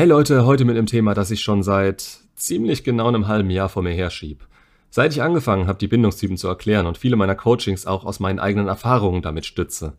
Hey Leute, heute mit einem Thema, das ich schon seit ziemlich genau einem halben Jahr vor mir herschieb. Seit ich angefangen habe, die Bindungstypen zu erklären und viele meiner Coachings auch aus meinen eigenen Erfahrungen damit stütze.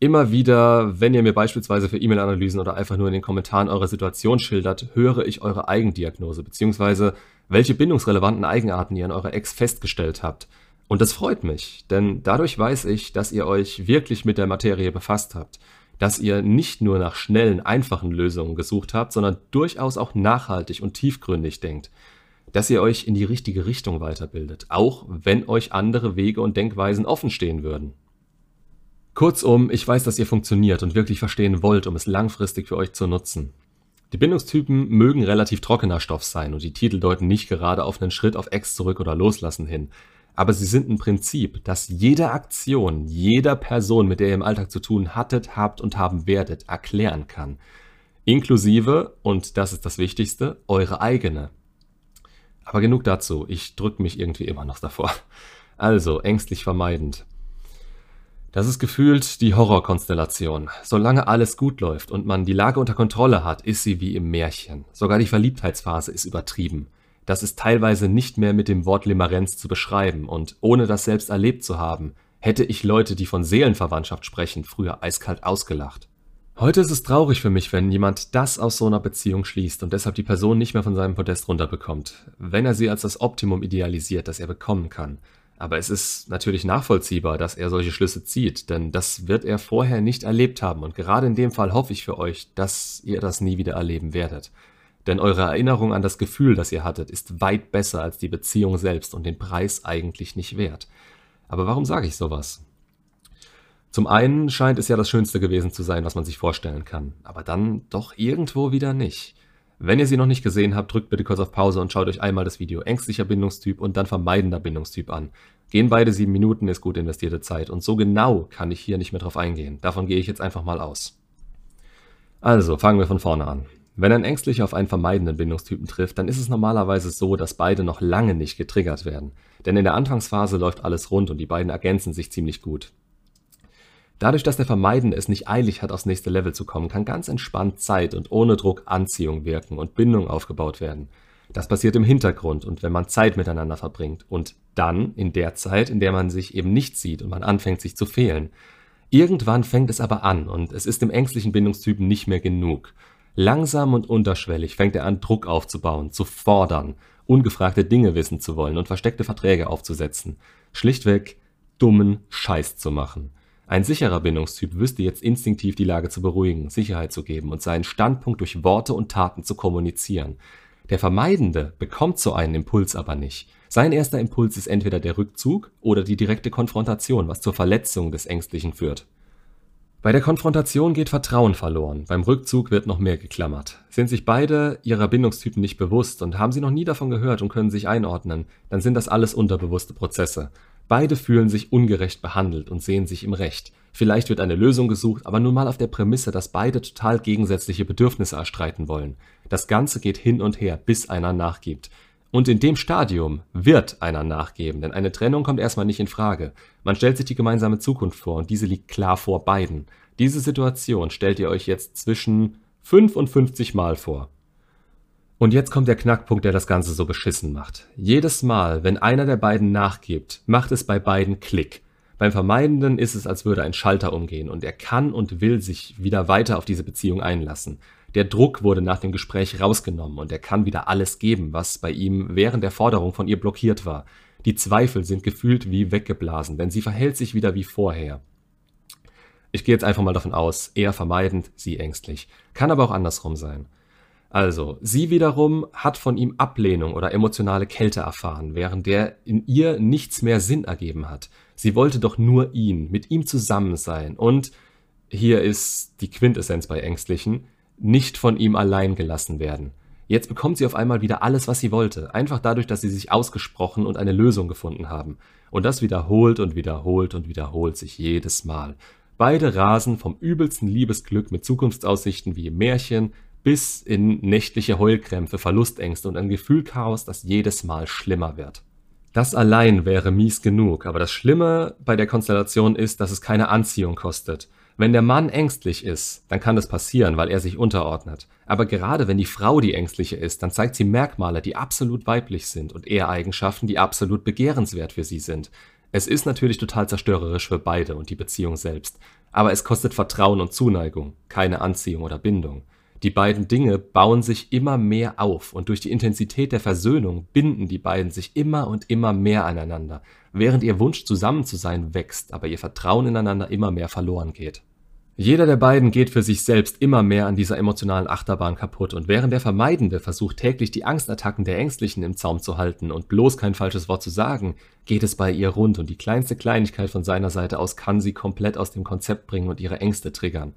Immer wieder, wenn ihr mir beispielsweise für E-Mail-Analysen oder einfach nur in den Kommentaren eure Situation schildert, höre ich eure Eigendiagnose bzw. welche bindungsrelevanten Eigenarten ihr in eurer Ex festgestellt habt. Und das freut mich, denn dadurch weiß ich, dass ihr euch wirklich mit der Materie befasst habt dass ihr nicht nur nach schnellen, einfachen Lösungen gesucht habt, sondern durchaus auch nachhaltig und tiefgründig denkt. Dass ihr euch in die richtige Richtung weiterbildet, auch wenn euch andere Wege und Denkweisen offen stehen würden. Kurzum, ich weiß, dass ihr funktioniert und wirklich verstehen wollt, um es langfristig für euch zu nutzen. Die Bindungstypen mögen relativ trockener Stoff sein und die Titel deuten nicht gerade auf einen Schritt auf Ex zurück oder loslassen hin aber sie sind ein Prinzip, das jede Aktion jeder Person, mit der ihr im Alltag zu tun hattet, habt und haben werdet, erklären kann. Inklusive, und das ist das Wichtigste, eure eigene. Aber genug dazu, ich drücke mich irgendwie immer noch davor. Also, ängstlich vermeidend. Das ist gefühlt die Horrorkonstellation. Solange alles gut läuft und man die Lage unter Kontrolle hat, ist sie wie im Märchen. Sogar die Verliebtheitsphase ist übertrieben. Das ist teilweise nicht mehr mit dem Wort Limerenz zu beschreiben und ohne das selbst erlebt zu haben, hätte ich Leute, die von Seelenverwandtschaft sprechen, früher eiskalt ausgelacht. Heute ist es traurig für mich, wenn jemand das aus so einer Beziehung schließt und deshalb die Person nicht mehr von seinem Podest runterbekommt, wenn er sie als das Optimum idealisiert, das er bekommen kann. Aber es ist natürlich nachvollziehbar, dass er solche Schlüsse zieht, denn das wird er vorher nicht erlebt haben und gerade in dem Fall hoffe ich für euch, dass ihr das nie wieder erleben werdet. Denn eure Erinnerung an das Gefühl, das ihr hattet, ist weit besser als die Beziehung selbst und den Preis eigentlich nicht wert. Aber warum sage ich sowas? Zum einen scheint es ja das Schönste gewesen zu sein, was man sich vorstellen kann, aber dann doch irgendwo wieder nicht. Wenn ihr sie noch nicht gesehen habt, drückt bitte kurz auf Pause und schaut euch einmal das Video ängstlicher Bindungstyp und dann vermeidender Bindungstyp an. Gehen beide sieben Minuten, ist gut investierte Zeit und so genau kann ich hier nicht mehr drauf eingehen. Davon gehe ich jetzt einfach mal aus. Also, fangen wir von vorne an. Wenn ein Ängstlicher auf einen vermeidenden Bindungstypen trifft, dann ist es normalerweise so, dass beide noch lange nicht getriggert werden. Denn in der Anfangsphase läuft alles rund und die beiden ergänzen sich ziemlich gut. Dadurch, dass der Vermeidende es nicht eilig hat, aufs nächste Level zu kommen, kann ganz entspannt Zeit und ohne Druck Anziehung wirken und Bindung aufgebaut werden. Das passiert im Hintergrund und wenn man Zeit miteinander verbringt und dann in der Zeit, in der man sich eben nicht sieht und man anfängt sich zu fehlen. Irgendwann fängt es aber an und es ist dem ängstlichen Bindungstypen nicht mehr genug. Langsam und unterschwellig fängt er an, Druck aufzubauen, zu fordern, ungefragte Dinge wissen zu wollen und versteckte Verträge aufzusetzen. Schlichtweg dummen Scheiß zu machen. Ein sicherer Bindungstyp wüsste jetzt instinktiv die Lage zu beruhigen, Sicherheit zu geben und seinen Standpunkt durch Worte und Taten zu kommunizieren. Der Vermeidende bekommt so einen Impuls aber nicht. Sein erster Impuls ist entweder der Rückzug oder die direkte Konfrontation, was zur Verletzung des Ängstlichen führt. Bei der Konfrontation geht Vertrauen verloren, beim Rückzug wird noch mehr geklammert. Sind sich beide ihrer Bindungstypen nicht bewusst und haben sie noch nie davon gehört und können sich einordnen, dann sind das alles unterbewusste Prozesse. Beide fühlen sich ungerecht behandelt und sehen sich im Recht. Vielleicht wird eine Lösung gesucht, aber nun mal auf der Prämisse, dass beide total gegensätzliche Bedürfnisse erstreiten wollen. Das Ganze geht hin und her, bis einer nachgibt. Und in dem Stadium wird einer nachgeben, denn eine Trennung kommt erstmal nicht in Frage. Man stellt sich die gemeinsame Zukunft vor und diese liegt klar vor beiden. Diese Situation stellt ihr euch jetzt zwischen 5 und 50 Mal vor. Und jetzt kommt der Knackpunkt, der das Ganze so beschissen macht. Jedes Mal, wenn einer der beiden nachgibt, macht es bei beiden Klick. Beim Vermeidenden ist es, als würde ein Schalter umgehen und er kann und will sich wieder weiter auf diese Beziehung einlassen. Der Druck wurde nach dem Gespräch rausgenommen und er kann wieder alles geben, was bei ihm während der Forderung von ihr blockiert war. Die Zweifel sind gefühlt wie weggeblasen, denn sie verhält sich wieder wie vorher. Ich gehe jetzt einfach mal davon aus, eher vermeidend, sie ängstlich. Kann aber auch andersrum sein. Also, sie wiederum hat von ihm Ablehnung oder emotionale Kälte erfahren, während der in ihr nichts mehr Sinn ergeben hat. Sie wollte doch nur ihn, mit ihm zusammen sein und, hier ist die Quintessenz bei Ängstlichen, nicht von ihm allein gelassen werden. Jetzt bekommt sie auf einmal wieder alles, was sie wollte, einfach dadurch, dass sie sich ausgesprochen und eine Lösung gefunden haben. Und das wiederholt und wiederholt und wiederholt sich jedes Mal. Beide rasen vom übelsten Liebesglück mit Zukunftsaussichten wie im Märchen bis in nächtliche Heulkrämpfe, Verlustängste und ein Gefühlchaos, das jedes Mal schlimmer wird. Das allein wäre mies genug, aber das Schlimme bei der Konstellation ist, dass es keine Anziehung kostet. Wenn der Mann ängstlich ist, dann kann das passieren, weil er sich unterordnet. Aber gerade wenn die Frau die ängstliche ist, dann zeigt sie Merkmale, die absolut weiblich sind und eher Eigenschaften, die absolut begehrenswert für sie sind. Es ist natürlich total zerstörerisch für beide und die Beziehung selbst. Aber es kostet Vertrauen und Zuneigung, keine Anziehung oder Bindung. Die beiden Dinge bauen sich immer mehr auf und durch die Intensität der Versöhnung binden die beiden sich immer und immer mehr aneinander, während ihr Wunsch zusammen zu sein wächst, aber ihr Vertrauen ineinander immer mehr verloren geht. Jeder der beiden geht für sich selbst immer mehr an dieser emotionalen Achterbahn kaputt und während der Vermeidende versucht täglich die Angstattacken der Ängstlichen im Zaum zu halten und bloß kein falsches Wort zu sagen, geht es bei ihr rund und die kleinste Kleinigkeit von seiner Seite aus kann sie komplett aus dem Konzept bringen und ihre Ängste triggern.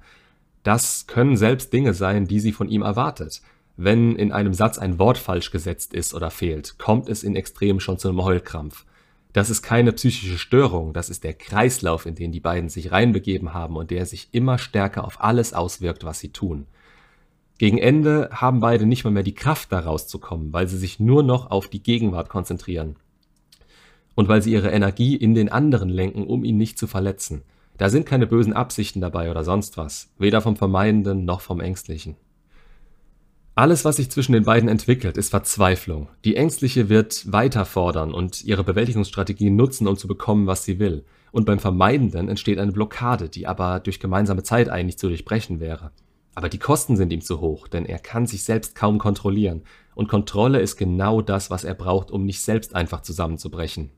Das können selbst Dinge sein, die sie von ihm erwartet. Wenn in einem Satz ein Wort falsch gesetzt ist oder fehlt, kommt es in Extremen schon zu einem Heulkrampf. Das ist keine psychische Störung, das ist der Kreislauf, in den die beiden sich reinbegeben haben und der sich immer stärker auf alles auswirkt, was sie tun. Gegen Ende haben beide nicht mal mehr die Kraft, da rauszukommen, weil sie sich nur noch auf die Gegenwart konzentrieren. Und weil sie ihre Energie in den anderen lenken, um ihn nicht zu verletzen. Da sind keine bösen Absichten dabei oder sonst was, weder vom Vermeidenden noch vom Ängstlichen. Alles, was sich zwischen den beiden entwickelt, ist Verzweiflung. Die Ängstliche wird weiter fordern und ihre Bewältigungsstrategien nutzen, um zu bekommen, was sie will. Und beim Vermeidenden entsteht eine Blockade, die aber durch gemeinsame Zeit eigentlich zu durchbrechen wäre. Aber die Kosten sind ihm zu hoch, denn er kann sich selbst kaum kontrollieren. Und Kontrolle ist genau das, was er braucht, um nicht selbst einfach zusammenzubrechen.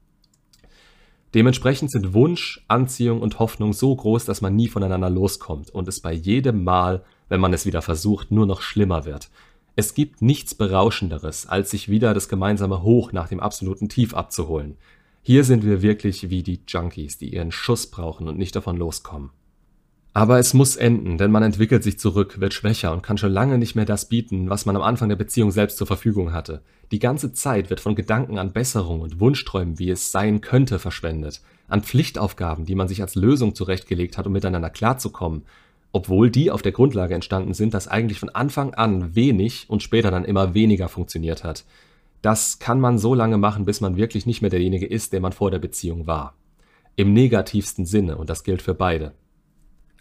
Dementsprechend sind Wunsch, Anziehung und Hoffnung so groß, dass man nie voneinander loskommt und es bei jedem Mal, wenn man es wieder versucht, nur noch schlimmer wird. Es gibt nichts Berauschenderes, als sich wieder das gemeinsame Hoch nach dem absoluten Tief abzuholen. Hier sind wir wirklich wie die Junkies, die ihren Schuss brauchen und nicht davon loskommen. Aber es muss enden, denn man entwickelt sich zurück, wird schwächer und kann schon lange nicht mehr das bieten, was man am Anfang der Beziehung selbst zur Verfügung hatte. Die ganze Zeit wird von Gedanken an Besserung und Wunschträumen, wie es sein könnte, verschwendet. An Pflichtaufgaben, die man sich als Lösung zurechtgelegt hat, um miteinander klarzukommen. Obwohl die auf der Grundlage entstanden sind, dass eigentlich von Anfang an wenig und später dann immer weniger funktioniert hat. Das kann man so lange machen, bis man wirklich nicht mehr derjenige ist, der man vor der Beziehung war. Im negativsten Sinne, und das gilt für beide.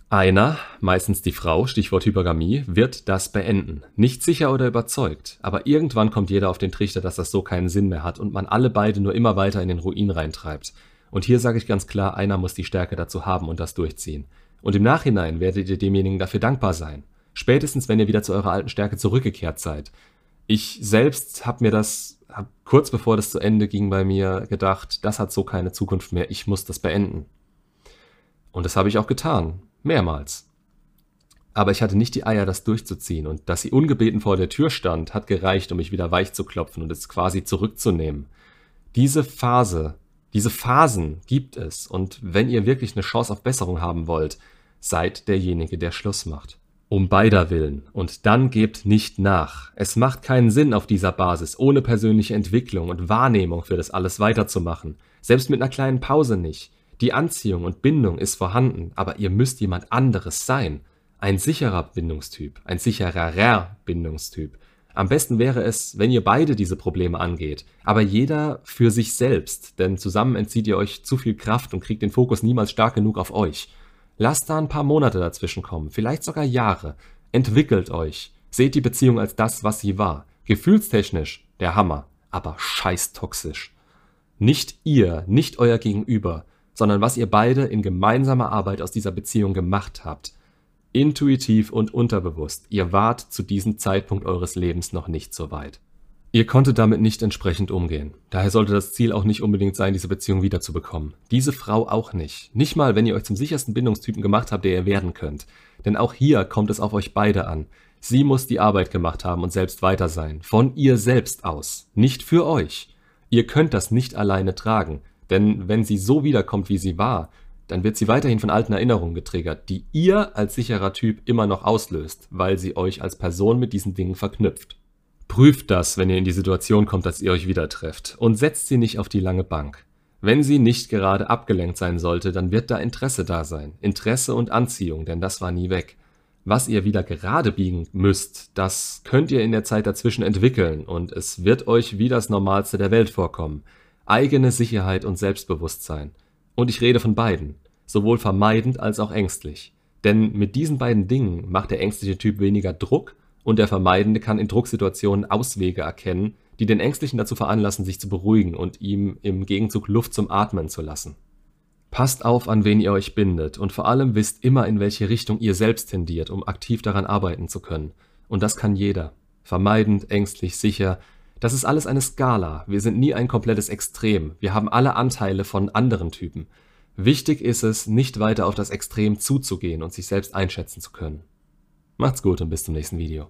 Einer, meistens die Frau, Stichwort Hypergamie, wird das beenden. Nicht sicher oder überzeugt, aber irgendwann kommt jeder auf den Trichter, dass das so keinen Sinn mehr hat und man alle beide nur immer weiter in den Ruin reintreibt. Und hier sage ich ganz klar, einer muss die Stärke dazu haben und das durchziehen. Und im Nachhinein werdet ihr demjenigen dafür dankbar sein. Spätestens, wenn ihr wieder zu eurer alten Stärke zurückgekehrt seid. Ich selbst habe mir das, hab kurz bevor das zu Ende ging bei mir, gedacht, das hat so keine Zukunft mehr, ich muss das beenden. Und das habe ich auch getan. Mehrmals. Aber ich hatte nicht die Eier, das durchzuziehen, und dass sie ungebeten vor der Tür stand, hat gereicht, um mich wieder weich zu klopfen und es quasi zurückzunehmen. Diese Phase, diese Phasen gibt es, und wenn ihr wirklich eine Chance auf Besserung haben wollt, seid derjenige, der Schluss macht. Um beider Willen. Und dann gebt nicht nach. Es macht keinen Sinn, auf dieser Basis ohne persönliche Entwicklung und Wahrnehmung für das alles weiterzumachen. Selbst mit einer kleinen Pause nicht. Die Anziehung und Bindung ist vorhanden, aber ihr müsst jemand anderes sein. Ein sicherer Bindungstyp, ein sichererer Bindungstyp. Am besten wäre es, wenn ihr beide diese Probleme angeht, aber jeder für sich selbst, denn zusammen entzieht ihr euch zu viel Kraft und kriegt den Fokus niemals stark genug auf euch. Lasst da ein paar Monate dazwischen kommen, vielleicht sogar Jahre. Entwickelt euch. Seht die Beziehung als das, was sie war. Gefühlstechnisch der Hammer, aber scheiß toxisch. Nicht ihr, nicht euer Gegenüber, sondern was ihr beide in gemeinsamer Arbeit aus dieser Beziehung gemacht habt. Intuitiv und unterbewusst, ihr wart zu diesem Zeitpunkt eures Lebens noch nicht so weit. Ihr konntet damit nicht entsprechend umgehen. Daher sollte das Ziel auch nicht unbedingt sein, diese Beziehung wiederzubekommen. Diese Frau auch nicht. Nicht mal, wenn ihr euch zum sichersten Bindungstypen gemacht habt, der ihr werden könnt. Denn auch hier kommt es auf euch beide an. Sie muss die Arbeit gemacht haben und selbst weiter sein. Von ihr selbst aus. Nicht für euch. Ihr könnt das nicht alleine tragen. Denn wenn sie so wiederkommt, wie sie war, dann wird sie weiterhin von alten Erinnerungen getriggert, die ihr als sicherer Typ immer noch auslöst, weil sie euch als Person mit diesen Dingen verknüpft. Prüft das, wenn ihr in die Situation kommt, dass ihr euch wieder trefft, und setzt sie nicht auf die lange Bank. Wenn sie nicht gerade abgelenkt sein sollte, dann wird da Interesse da sein. Interesse und Anziehung, denn das war nie weg. Was ihr wieder gerade biegen müsst, das könnt ihr in der Zeit dazwischen entwickeln und es wird euch wie das Normalste der Welt vorkommen eigene Sicherheit und Selbstbewusstsein. Und ich rede von beiden, sowohl vermeidend als auch ängstlich. Denn mit diesen beiden Dingen macht der ängstliche Typ weniger Druck und der Vermeidende kann in Drucksituationen Auswege erkennen, die den Ängstlichen dazu veranlassen, sich zu beruhigen und ihm im Gegenzug Luft zum Atmen zu lassen. Passt auf, an wen ihr euch bindet und vor allem wisst immer, in welche Richtung ihr selbst tendiert, um aktiv daran arbeiten zu können. Und das kann jeder. Vermeidend, ängstlich, sicher. Das ist alles eine Skala. Wir sind nie ein komplettes Extrem. Wir haben alle Anteile von anderen Typen. Wichtig ist es, nicht weiter auf das Extrem zuzugehen und sich selbst einschätzen zu können. Macht's gut und bis zum nächsten Video.